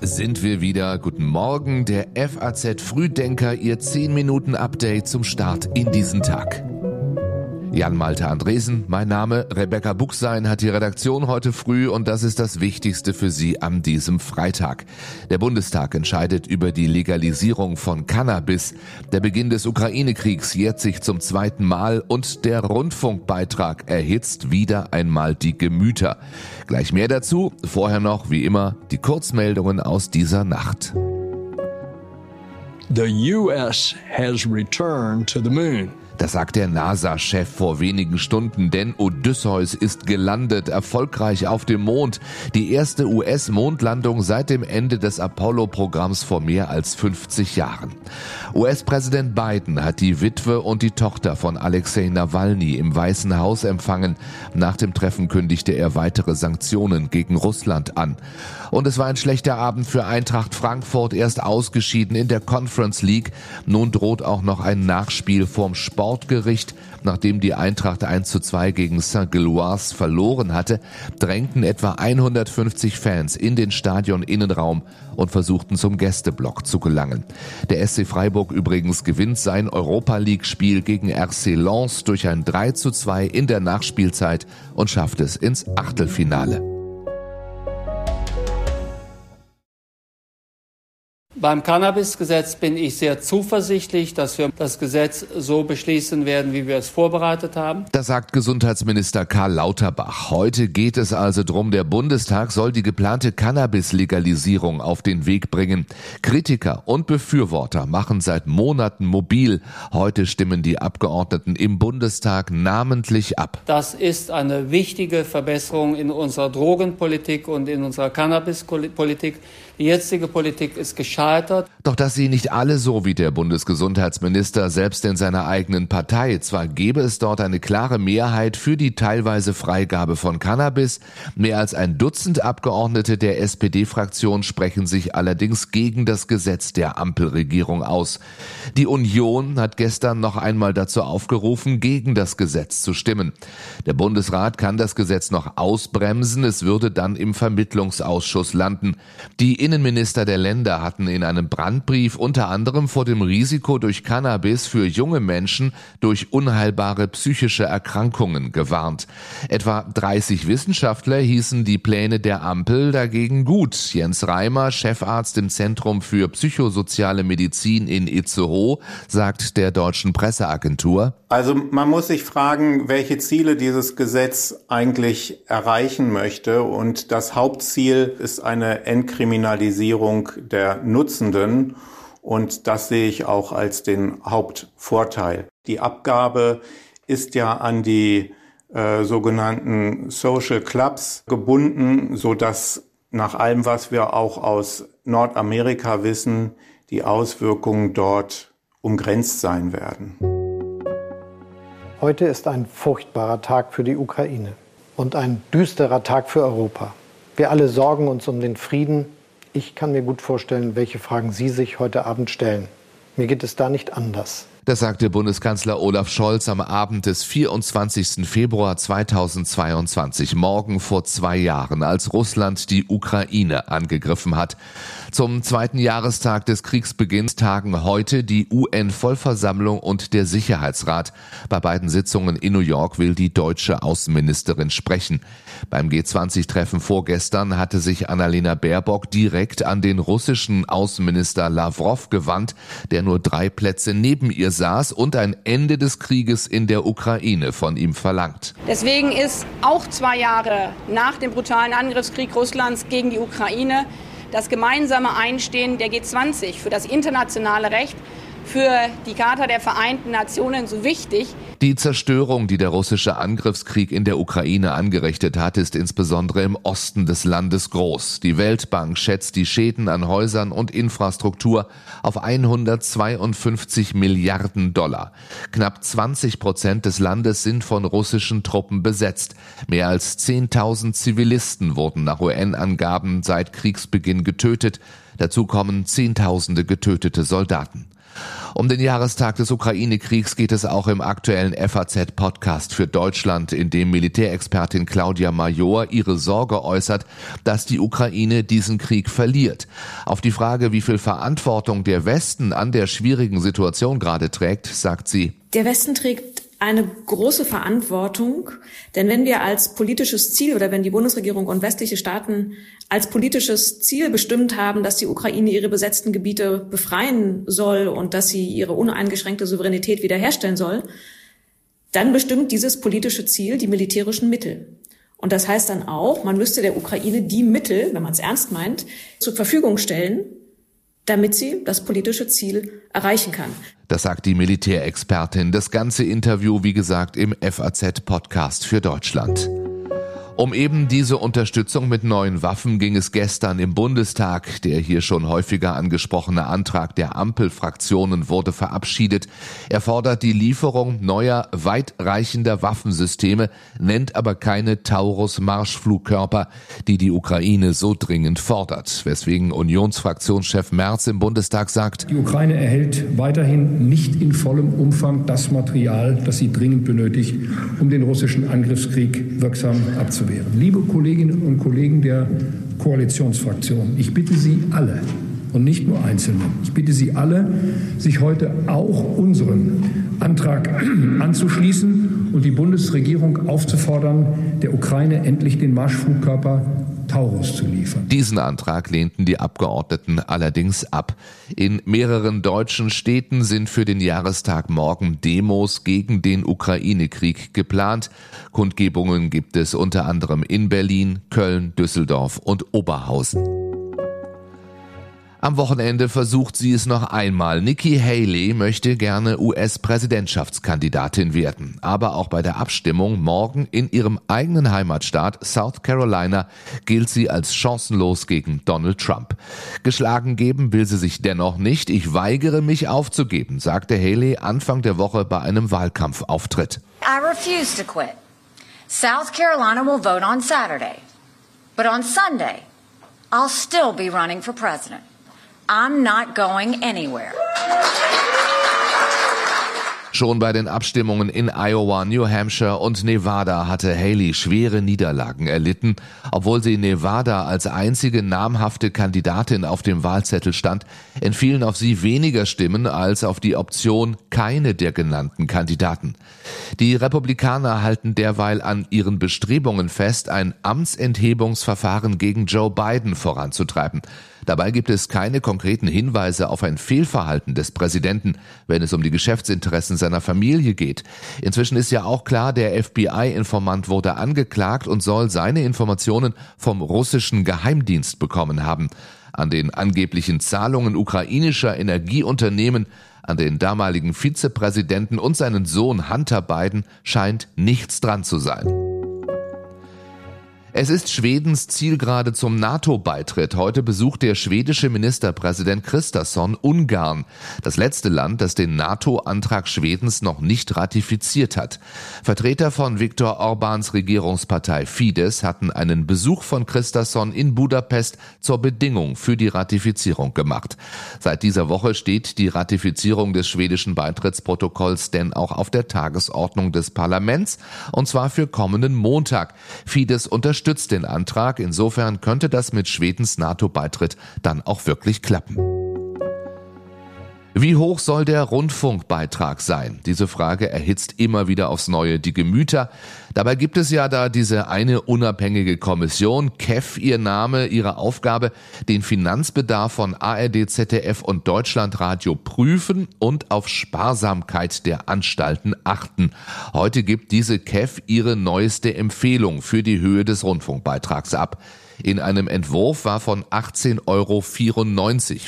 Sind wir wieder. Guten Morgen, der FAZ Frühdenker, Ihr 10 Minuten Update zum Start in diesen Tag. Jan-Malte Andresen, mein Name, Rebecca Buchsein hat die Redaktion heute früh und das ist das Wichtigste für Sie an diesem Freitag. Der Bundestag entscheidet über die Legalisierung von Cannabis. Der Beginn des Ukraine-Kriegs jährt sich zum zweiten Mal und der Rundfunkbeitrag erhitzt wieder einmal die Gemüter. Gleich mehr dazu, vorher noch, wie immer, die Kurzmeldungen aus dieser Nacht. The US has returned to the moon. Das sagt der NASA-Chef vor wenigen Stunden, denn Odysseus ist gelandet, erfolgreich auf dem Mond. Die erste US-Mondlandung seit dem Ende des Apollo-Programms vor mehr als 50 Jahren. US-Präsident Biden hat die Witwe und die Tochter von Alexei Nawalny im Weißen Haus empfangen. Nach dem Treffen kündigte er weitere Sanktionen gegen Russland an. Und es war ein schlechter Abend für Eintracht Frankfurt, erst ausgeschieden in der Conference League. Nun droht auch noch ein Nachspiel vorm Sport Sportgericht, nachdem die Eintracht 1 zu 2 gegen Saint-Gilloise verloren hatte, drängten etwa 150 Fans in den Stadion-Innenraum und versuchten zum Gästeblock zu gelangen. Der SC Freiburg übrigens gewinnt sein Europa League-Spiel gegen RC Lens durch ein 3 zu 2 in der Nachspielzeit und schafft es ins Achtelfinale. Beim Cannabis-Gesetz bin ich sehr zuversichtlich, dass wir das Gesetz so beschließen werden, wie wir es vorbereitet haben. Das sagt Gesundheitsminister Karl Lauterbach. Heute geht es also drum, der Bundestag soll die geplante Cannabis-Legalisierung auf den Weg bringen. Kritiker und Befürworter machen seit Monaten mobil. Heute stimmen die Abgeordneten im Bundestag namentlich ab. Das ist eine wichtige Verbesserung in unserer Drogenpolitik und in unserer Cannabis-Politik. Die jetzige Politik ist gescheitert. Doch dass sie nicht alle so wie der Bundesgesundheitsminister selbst in seiner eigenen Partei. Zwar gäbe es dort eine klare Mehrheit für die teilweise Freigabe von Cannabis, mehr als ein Dutzend Abgeordnete der SPD-Fraktion sprechen sich allerdings gegen das Gesetz der Ampelregierung aus. Die Union hat gestern noch einmal dazu aufgerufen, gegen das Gesetz zu stimmen. Der Bundesrat kann das Gesetz noch ausbremsen, es würde dann im Vermittlungsausschuss landen. Die Innenminister der Länder hatten in einem Brandbrief unter anderem vor dem Risiko durch Cannabis für junge Menschen durch unheilbare psychische Erkrankungen gewarnt. Etwa 30 Wissenschaftler hießen die Pläne der Ampel dagegen gut. Jens Reimer, Chefarzt im Zentrum für psychosoziale Medizin in Itzehoe, sagt der deutschen Presseagentur. Also man muss sich fragen, welche Ziele dieses Gesetz eigentlich erreichen möchte. Und das Hauptziel ist eine Entkriminalisierung Kriminalisierung der Nutzenden. Und das sehe ich auch als den Hauptvorteil. Die Abgabe ist ja an die äh, sogenannten Social Clubs gebunden, so dass nach allem, was wir auch aus Nordamerika wissen, die Auswirkungen dort umgrenzt sein werden. Heute ist ein furchtbarer Tag für die Ukraine und ein düsterer Tag für Europa. Wir alle sorgen uns um den Frieden ich kann mir gut vorstellen, welche Fragen Sie sich heute Abend stellen. Mir geht es da nicht anders. Das sagte Bundeskanzler Olaf Scholz am Abend des 24. Februar 2022, morgen vor zwei Jahren, als Russland die Ukraine angegriffen hat. Zum zweiten Jahrestag des Kriegsbeginns tagen heute die UN-Vollversammlung und der Sicherheitsrat. Bei beiden Sitzungen in New York will die deutsche Außenministerin sprechen. Beim G20-Treffen vorgestern hatte sich Annalena Baerbock direkt an den russischen Außenminister Lavrov gewandt, der nur drei Plätze neben ihr saß und ein Ende des Krieges in der Ukraine von ihm verlangt. Deswegen ist auch zwei Jahre nach dem brutalen Angriffskrieg Russlands gegen die Ukraine das gemeinsame Einstehen der G20 für das internationale Recht für die Charta der Vereinten Nationen so wichtig. Die Zerstörung, die der russische Angriffskrieg in der Ukraine angerichtet hat, ist insbesondere im Osten des Landes groß. Die Weltbank schätzt die Schäden an Häusern und Infrastruktur auf 152 Milliarden Dollar. Knapp 20 Prozent des Landes sind von russischen Truppen besetzt. Mehr als 10.000 Zivilisten wurden nach UN-Angaben seit Kriegsbeginn getötet. Dazu kommen Zehntausende getötete Soldaten. Um den Jahrestag des Ukraine-Kriegs geht es auch im aktuellen FAZ-Podcast für Deutschland, in dem Militärexpertin Claudia Major ihre Sorge äußert, dass die Ukraine diesen Krieg verliert. Auf die Frage, wie viel Verantwortung der Westen an der schwierigen Situation gerade trägt, sagt sie, der Westen trägt eine große Verantwortung, denn wenn wir als politisches Ziel oder wenn die Bundesregierung und westliche Staaten als politisches Ziel bestimmt haben, dass die Ukraine ihre besetzten Gebiete befreien soll und dass sie ihre uneingeschränkte Souveränität wiederherstellen soll, dann bestimmt dieses politische Ziel die militärischen Mittel. Und das heißt dann auch, man müsste der Ukraine die Mittel, wenn man es ernst meint, zur Verfügung stellen, damit sie das politische Ziel erreichen kann. Das sagt die Militärexpertin. Das ganze Interview, wie gesagt, im FAZ-Podcast für Deutschland. Um eben diese Unterstützung mit neuen Waffen ging es gestern im Bundestag. Der hier schon häufiger angesprochene Antrag der Ampelfraktionen wurde verabschiedet. Er fordert die Lieferung neuer, weitreichender Waffensysteme, nennt aber keine Taurus-Marschflugkörper, die die Ukraine so dringend fordert. Weswegen Unionsfraktionschef Merz im Bundestag sagt, die Ukraine erhält weiterhin nicht in vollem Umfang das Material, das sie dringend benötigt, um den russischen Angriffskrieg wirksam abzuwehren. Liebe Kolleginnen und Kollegen der Koalitionsfraktionen, ich bitte Sie alle und nicht nur Einzelne, ich bitte Sie alle, sich heute auch unserem Antrag anzuschließen und die Bundesregierung aufzufordern, der Ukraine endlich den Marschflugkörper Taurus zu liefern. Diesen Antrag lehnten die Abgeordneten allerdings ab. In mehreren deutschen Städten sind für den Jahrestag morgen Demos gegen den Ukraine-Krieg geplant. Kundgebungen gibt es unter anderem in Berlin, Köln, Düsseldorf und Oberhausen. Am Wochenende versucht sie es noch einmal. Nikki Haley möchte gerne US-Präsidentschaftskandidatin werden. Aber auch bei der Abstimmung morgen in ihrem eigenen Heimatstaat South Carolina gilt sie als chancenlos gegen Donald Trump. Geschlagen geben will sie sich dennoch nicht. Ich weigere mich aufzugeben, sagte Haley Anfang der Woche bei einem Wahlkampfauftritt. I refuse to quit. South Carolina will vote on Saturday. But on Sunday, I'll still be running for president. I'm not going anywhere. Schon bei den Abstimmungen in Iowa, New Hampshire und Nevada hatte Haley schwere Niederlagen erlitten. Obwohl sie in Nevada als einzige namhafte Kandidatin auf dem Wahlzettel stand, entfielen auf sie weniger Stimmen als auf die Option keine der genannten Kandidaten. Die Republikaner halten derweil an ihren Bestrebungen fest, ein Amtsenthebungsverfahren gegen Joe Biden voranzutreiben. Dabei gibt es keine konkreten Hinweise auf ein Fehlverhalten des Präsidenten, wenn es um die Geschäftsinteressen seiner Familie geht. Inzwischen ist ja auch klar, der FBI-Informant wurde angeklagt und soll seine Informationen vom russischen Geheimdienst bekommen haben. An den angeblichen Zahlungen ukrainischer Energieunternehmen an den damaligen Vizepräsidenten und seinen Sohn Hunter Biden scheint nichts dran zu sein. Es ist Schwedens Zielgerade zum NATO-Beitritt. Heute besucht der schwedische Ministerpräsident Christasson Ungarn, das letzte Land, das den NATO-Antrag Schwedens noch nicht ratifiziert hat. Vertreter von Viktor Orbáns Regierungspartei Fidesz hatten einen Besuch von Christasson in Budapest zur Bedingung für die Ratifizierung gemacht. Seit dieser Woche steht die Ratifizierung des schwedischen Beitrittsprotokolls denn auch auf der Tagesordnung des Parlaments, und zwar für kommenden Montag. Fidesz unterstützt unterstützt den Antrag. Insofern könnte das mit Schwedens NATO-Beitritt dann auch wirklich klappen. Wie hoch soll der Rundfunkbeitrag sein? Diese Frage erhitzt immer wieder aufs Neue die Gemüter. Dabei gibt es ja da diese eine unabhängige Kommission, KEF ihr Name, ihre Aufgabe, den Finanzbedarf von ARD, ZDF und Deutschlandradio prüfen und auf Sparsamkeit der Anstalten achten. Heute gibt diese KEF ihre neueste Empfehlung für die Höhe des Rundfunkbeitrags ab. In einem Entwurf war von 18,94 Euro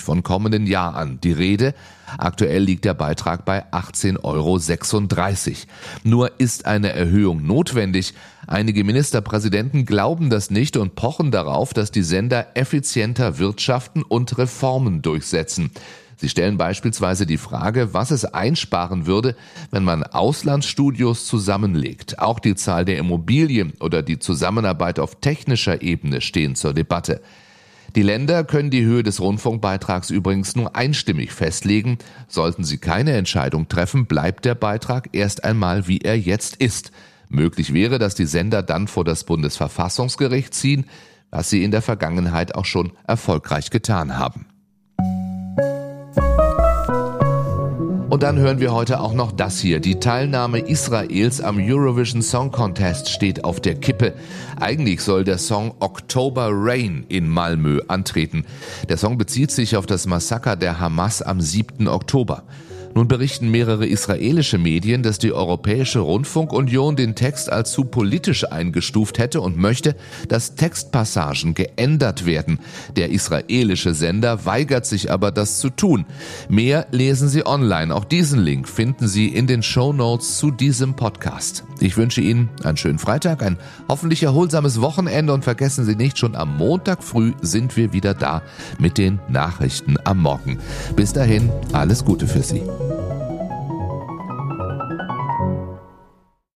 von kommenden Jahr an die Rede. Aktuell liegt der Beitrag bei 18,36 Euro. Nur ist eine Erhöhung notwendig. Einige Ministerpräsidenten glauben das nicht und pochen darauf, dass die Sender effizienter wirtschaften und Reformen durchsetzen. Sie stellen beispielsweise die Frage, was es einsparen würde, wenn man Auslandsstudios zusammenlegt. Auch die Zahl der Immobilien oder die Zusammenarbeit auf technischer Ebene stehen zur Debatte. Die Länder können die Höhe des Rundfunkbeitrags übrigens nur einstimmig festlegen. Sollten sie keine Entscheidung treffen, bleibt der Beitrag erst einmal, wie er jetzt ist. Möglich wäre, dass die Sender dann vor das Bundesverfassungsgericht ziehen, was sie in der Vergangenheit auch schon erfolgreich getan haben. Und dann hören wir heute auch noch das hier. Die Teilnahme Israels am Eurovision Song Contest steht auf der Kippe. Eigentlich soll der Song October Rain in Malmö antreten. Der Song bezieht sich auf das Massaker der Hamas am 7. Oktober. Nun berichten mehrere israelische Medien, dass die Europäische Rundfunkunion den Text als zu politisch eingestuft hätte und möchte, dass Textpassagen geändert werden. Der israelische Sender weigert sich aber, das zu tun. Mehr lesen Sie online. Auch diesen Link finden Sie in den Show Notes zu diesem Podcast. Ich wünsche Ihnen einen schönen Freitag, ein hoffentlich erholsames Wochenende und vergessen Sie nicht, schon am Montag früh sind wir wieder da mit den Nachrichten am Morgen. Bis dahin, alles Gute für Sie. Oh.